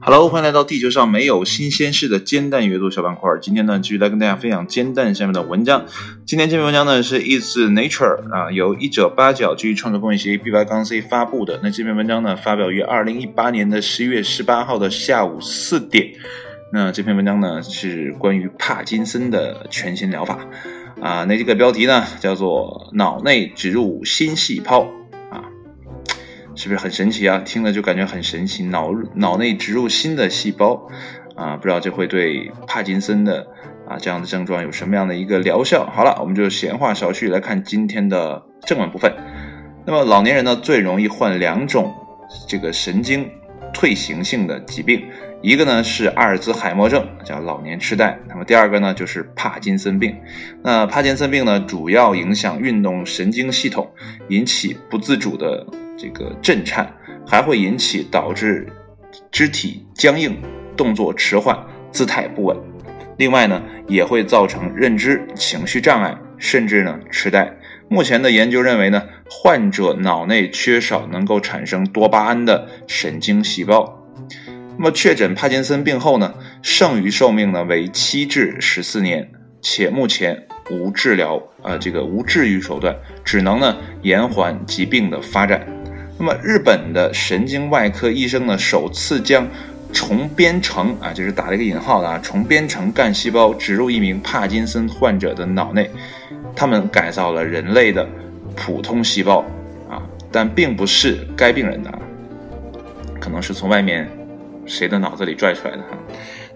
Hello，欢迎来到地球上没有新鲜事的煎蛋阅读小板块。今天呢，继续来跟大家分享煎蛋下面的文章。今天这篇文章呢是 Is Nature 啊，由一者八角基于创作公益协议 B 八杠 C 发布的。那这篇文章呢发表于二零一八年的十一月十八号的下午四点。那这篇文章呢是关于帕金森的全新疗法啊。那这个标题呢叫做脑内植入新细胞。是不是很神奇啊？听了就感觉很神奇。脑脑内植入新的细胞，啊，不知道这会对帕金森的啊这样的症状有什么样的一个疗效？好了，我们就闲话少叙，来看今天的正文部分。那么老年人呢，最容易患两种这个神经退行性的疾病，一个呢是阿尔兹海默症，叫老年痴呆；那么第二个呢就是帕金森病。那帕金森病呢，主要影响运动神经系统，引起不自主的。这个震颤还会引起导致肢体僵硬、动作迟缓、姿态不稳。另外呢，也会造成认知、情绪障碍，甚至呢痴呆。目前的研究认为呢，患者脑内缺少能够产生多巴胺的神经细胞。那么确诊帕金森病后呢，剩余寿命呢为七至十四年，且目前无治疗啊这个无治愈手段，只能呢延缓疾病的发展。那么，日本的神经外科医生呢，首次将重编程啊，就是打了一个引号的啊，重编程干细胞植入一名帕金森患者的脑内，他们改造了人类的普通细胞啊，但并不是该病人的，可能是从外面谁的脑子里拽出来的哈。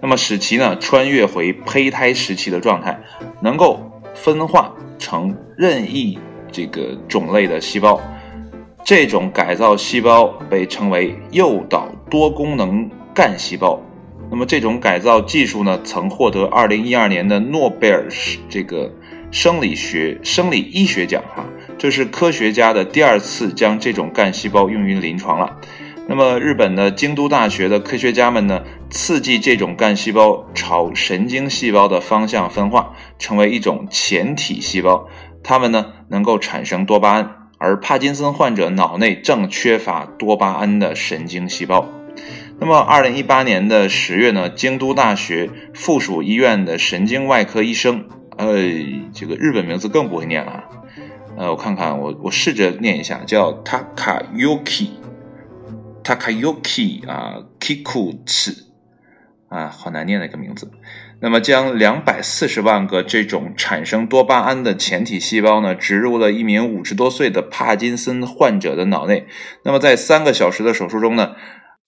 那么，使其呢穿越回胚胎时期的状态，能够分化成任意这个种类的细胞。这种改造细胞被称为诱导多功能干细胞。那么，这种改造技术呢，曾获得2012年的诺贝尔这个生理学、生理医学奖。哈，这是科学家的第二次将这种干细胞用于临床了。那么，日本的京都大学的科学家们呢，刺激这种干细胞朝神经细胞的方向分化，成为一种前体细胞。它们呢，能够产生多巴胺。而帕金森患者脑内正缺乏多巴胺的神经细胞。那么，二零一八年的十月呢，京都大学附属医院的神经外科医生，呃，这个日本名字更不会念了。呃，我看看，我我试着念一下，叫 Takayuki，Takayuki 啊，Kikuchi。啊，好难念的一个名字。那么，将两百四十万个这种产生多巴胺的前体细胞呢，植入了一名五十多岁的帕金森患者的脑内。那么，在三个小时的手术中呢，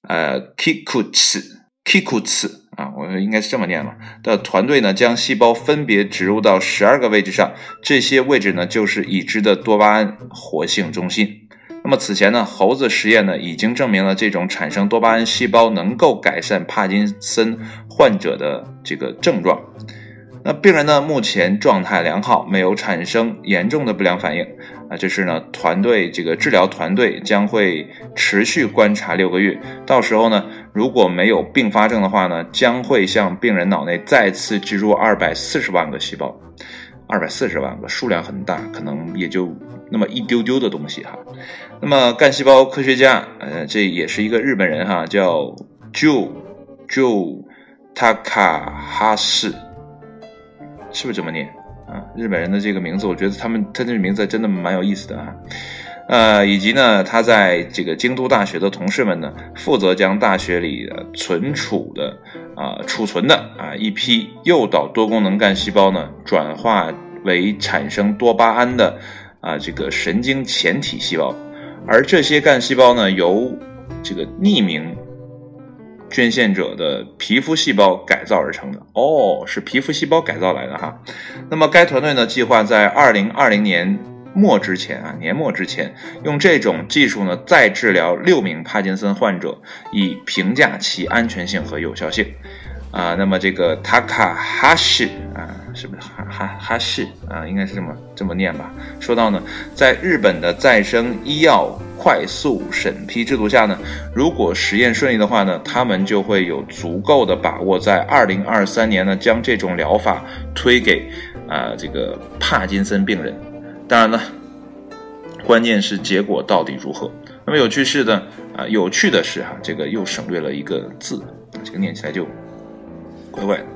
呃，Kikuchi，Kikuchi 啊，我应该是这么念嘛的团队呢，将细胞分别植入到十二个位置上，这些位置呢，就是已知的多巴胺活性中心。那么此前呢，猴子实验呢已经证明了这种产生多巴胺细胞能够改善帕金森患者的这个症状。那病人呢目前状态良好，没有产生严重的不良反应。啊，这是呢团队这个治疗团队将会持续观察六个月，到时候呢如果没有并发症的话呢，将会向病人脑内再次植入二百四十万个细胞。二百四十万个数量很大，可能也就那么一丢丢的东西哈。那么干细胞科学家，呃，这也是一个日本人哈，叫 Joe Joe Takahashi，是不是这么念啊？日本人的这个名字，我觉得他们他这个名字真的蛮有意思的啊。呃，以及呢，他在这个京都大学的同事们呢，负责将大学里的存储的啊储存的啊一批诱导多功能干细胞呢，转化为产生多巴胺的啊这个神经前体细胞，而这些干细胞呢，由这个匿名捐献者的皮肤细胞改造而成的。哦，是皮肤细胞改造来的哈。那么该团队呢，计划在二零二零年。末之前啊，年末之前，用这种技术呢，再治疗六名帕金森患者，以评价其安全性和有效性。啊，那么这个塔卡哈士啊，是不是哈哈哈士啊？应该是这么这么念吧。说到呢，在日本的再生医药快速审批制度下呢，如果实验顺利的话呢，他们就会有足够的把握，在二零二三年呢，将这种疗法推给啊这个帕金森病人。当然了，关键是结果到底如何？那么有趣是的啊，有趣的是哈，这个又省略了一个字，这个念起来就怪怪的。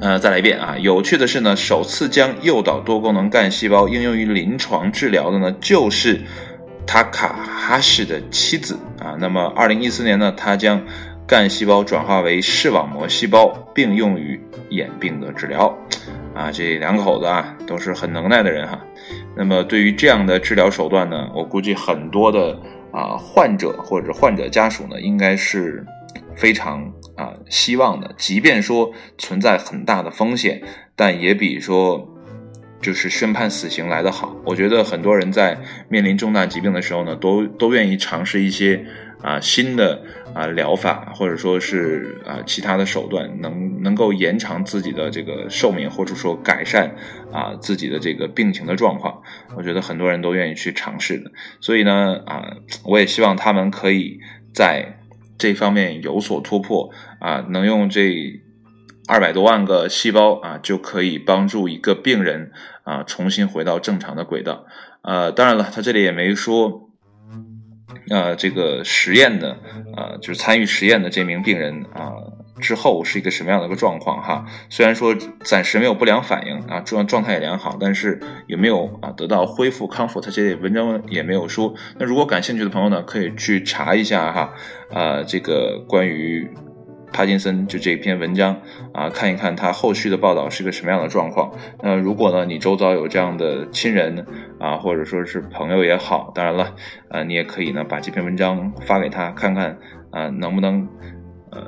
呃，再来一遍啊！有趣的是呢，首次将诱导多功能干细胞应用于临床治疗的呢，就是塔卡哈什的妻子啊。那么，二零一四年呢，他将干细胞转化为视网膜细胞，并用于眼病的治疗。啊，这两口子啊，都是很能耐的人哈。那么，对于这样的治疗手段呢，我估计很多的啊患者或者患者家属呢，应该是。非常啊，希望的，即便说存在很大的风险，但也比说就是宣判死刑来得好。我觉得很多人在面临重大疾病的时候呢，都都愿意尝试一些啊新的啊疗法，或者说是啊其他的手段，能能够延长自己的这个寿命，或者说改善啊自己的这个病情的状况。我觉得很多人都愿意去尝试的。所以呢啊，我也希望他们可以在。这方面有所突破啊，能用这二百多万个细胞啊，就可以帮助一个病人啊重新回到正常的轨道。呃，当然了，他这里也没说，呃，这个实验的啊，就是参与实验的这名病人啊。之后是一个什么样的一个状况哈？虽然说暂时没有不良反应啊，状状态也良好，但是有没有啊得到恢复康复？他这里文章也没有说。那如果感兴趣的朋友呢，可以去查一下哈，啊，这个关于帕金森就这篇文章啊，看一看他后续的报道是个什么样的状况。那如果呢，你周遭有这样的亲人啊，或者说是朋友也好，当然了，呃，你也可以呢把这篇文章发给他看看啊，能不能呃。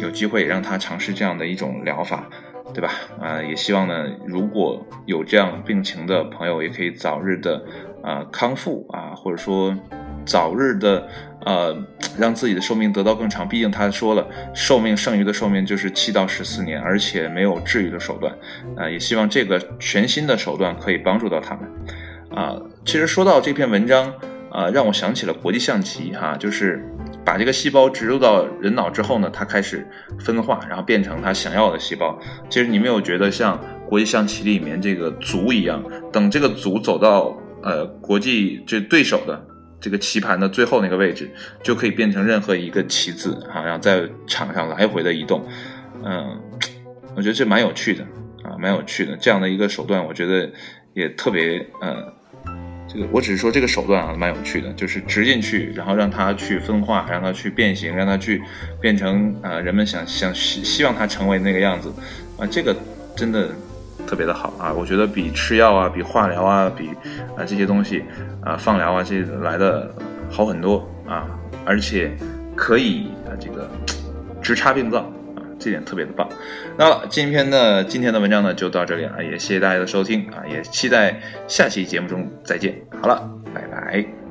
有机会让他尝试这样的一种疗法，对吧？啊，也希望呢，如果有这样病情的朋友，也可以早日的啊康复啊，或者说早日的呃让自己的寿命得到更长。毕竟他说了，寿命剩余的寿命就是七到十四年，而且没有治愈的手段啊。也希望这个全新的手段可以帮助到他们啊。其实说到这篇文章啊，让我想起了国际象棋哈，就是。把这个细胞植入到人脑之后呢，它开始分化，然后变成它想要的细胞。其实你没有觉得像国际象棋里面这个卒一样，等这个卒走到呃国际这对手的这个棋盘的最后那个位置，就可以变成任何一个棋子啊，然后在场上来回的移动。嗯，我觉得这蛮有趣的啊，蛮有趣的这样的一个手段，我觉得也特别嗯。这个我只是说这个手段啊，蛮有趣的，就是植进去，然后让它去分化，让它去变形，让它去变成啊人们想想希希望它成为那个样子，啊，这个真的特别的好啊，我觉得比吃药啊，比化疗啊，比啊这些东西啊放疗啊这来的好很多啊，而且可以啊这个直插病灶啊。这点特别的棒。那今天的今天的文章呢，就到这里了，也谢谢大家的收听啊，也期待下期节目中再见。好了，拜拜。